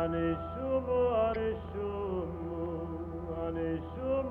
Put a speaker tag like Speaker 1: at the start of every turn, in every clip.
Speaker 1: Aleshum, Aleshum, Aleshum,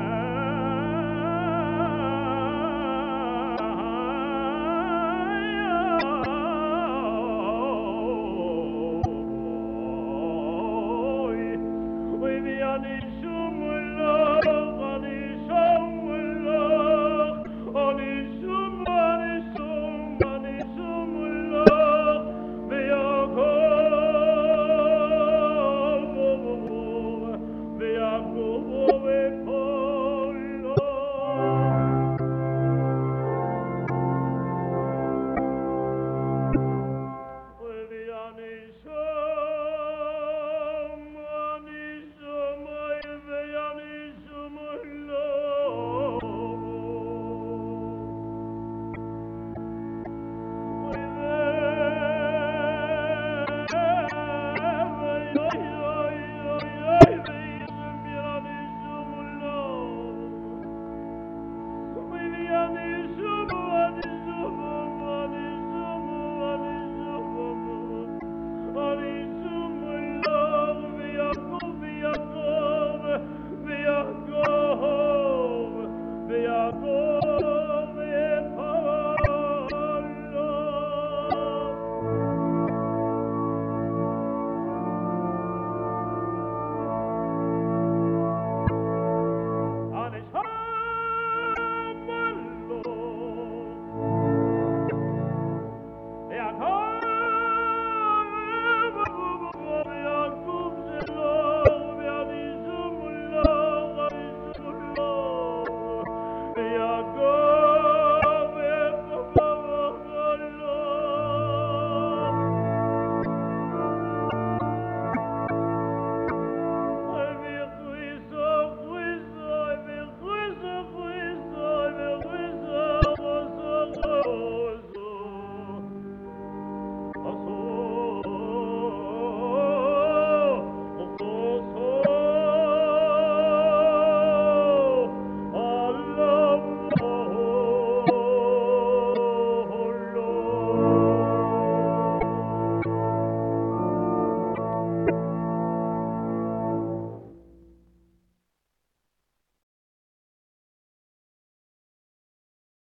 Speaker 1: Spanish.